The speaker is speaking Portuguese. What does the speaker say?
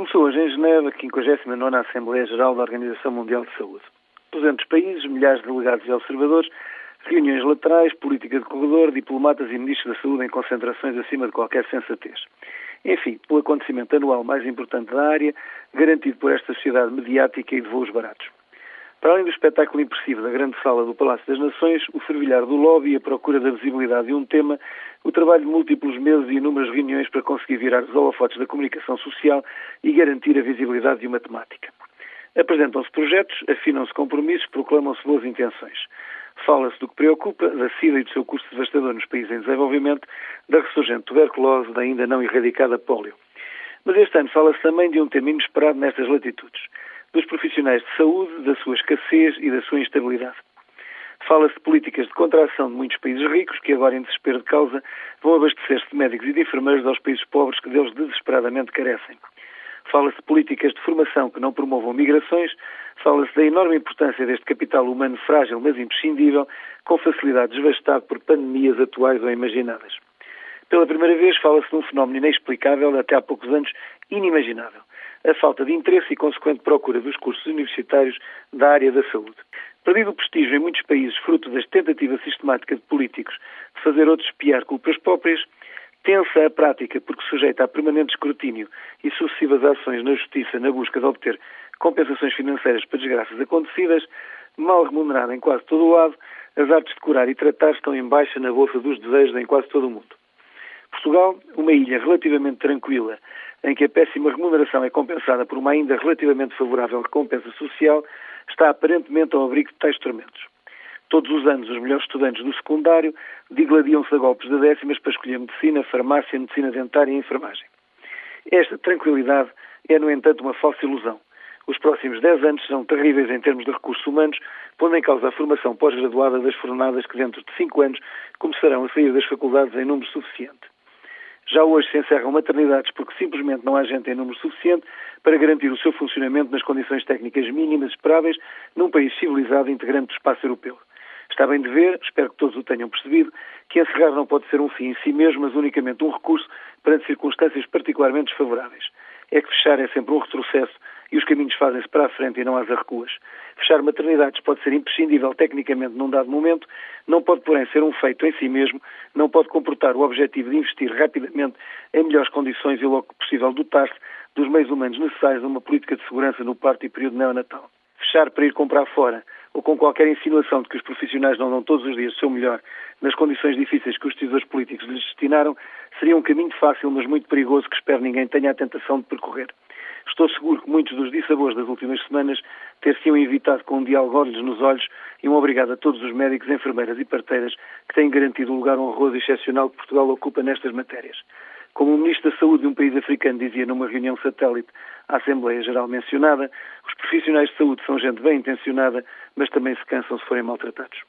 Começou hoje em Geneva a 59 Assembleia Geral da Organização Mundial de Saúde. 200 países, milhares de delegados e observadores, reuniões laterais, política de corredor, diplomatas e ministros da saúde em concentrações acima de qualquer sensatez. Enfim, pelo acontecimento anual mais importante da área, garantido por esta sociedade mediática e de voos baratos. Para além do espetáculo impressivo da grande sala do Palácio das Nações, o fervilhar do lobby e a procura da visibilidade de um tema, o trabalho de múltiplos meses e inúmeras reuniões para conseguir virar os holofotes da comunicação social e garantir a visibilidade de uma temática. Apresentam-se projetos, afinam-se compromissos, proclamam-se boas intenções. Fala-se do que preocupa, da SIDA e do seu custo devastador nos países em desenvolvimento, da ressurgente tuberculose, da ainda não erradicada polio. Mas este ano fala-se também de um tema inesperado nestas latitudes dos profissionais de saúde, da sua escassez e da sua instabilidade. Fala-se de políticas de contração de muitos países ricos que agora, em desespero de causa, vão abastecer-se de médicos e de enfermeiros aos países pobres que deles desesperadamente carecem. Fala-se de políticas de formação que não promovam migrações, fala-se da enorme importância deste capital humano frágil, mas imprescindível, com facilidade devastado por pandemias atuais ou imaginadas. Pela primeira vez fala-se de um fenómeno inexplicável, até há poucos anos inimaginável a falta de interesse e consequente procura dos cursos universitários da área da saúde. Perdido o prestígio em muitos países, fruto das tentativas sistemáticas de políticos de fazer outros espiar culpas próprias, tensa a prática porque sujeita a permanente escrutínio e sucessivas ações na justiça na busca de obter compensações financeiras para desgraças acontecidas, mal remunerada em quase todo o lado, as artes de curar e tratar estão em baixa na bolsa dos desejos em quase todo o mundo. Portugal, uma ilha relativamente tranquila, em que a péssima remuneração é compensada por uma ainda relativamente favorável recompensa social, está aparentemente ao abrigo de tais tormentos. Todos os anos, os melhores estudantes do secundário digladiam-se a golpes de décimas para escolher medicina, farmácia, medicina dentária e enfermagem. Esta tranquilidade é, no entanto, uma falsa ilusão. Os próximos 10 anos serão terríveis em termos de recursos humanos, pondo em causa a formação pós-graduada das fornadas que, dentro de 5 anos, começarão a sair das faculdades em número suficiente. Já hoje se encerram maternidades porque simplesmente não há gente em número suficiente para garantir o seu funcionamento nas condições técnicas mínimas esperáveis num país civilizado integrante do espaço europeu. Está bem de ver, espero que todos o tenham percebido, que encerrar não pode ser um fim em si mesmo, mas unicamente um recurso perante circunstâncias particularmente desfavoráveis. É que fechar é sempre um retrocesso e os caminhos fazem-se para a frente e não às arrecuas. Fechar maternidades pode ser imprescindível tecnicamente num dado momento, não pode, porém, ser um feito em si mesmo, não pode comportar o objetivo de investir rapidamente em melhores condições e logo que possível dotar-se dos meios humanos necessários a uma política de segurança no parto e período neonatal. Fechar para ir comprar fora, ou com qualquer insinuação de que os profissionais não dão todos os dias o seu melhor nas condições difíceis que os decisores políticos lhes destinaram, seria um caminho fácil, mas muito perigoso que espero ninguém tenha a tentação de percorrer. Estou seguro que muitos dos dissabores das últimas semanas ter-se-iam evitado com um diálogo olhos nos olhos e um obrigado a todos os médicos, enfermeiras e parteiras que têm garantido o lugar honroso e excepcional que Portugal ocupa nestas matérias. Como o Ministro da Saúde de um país africano dizia numa reunião satélite à Assembleia Geral mencionada, os profissionais de saúde são gente bem intencionada, mas também se cansam se forem maltratados.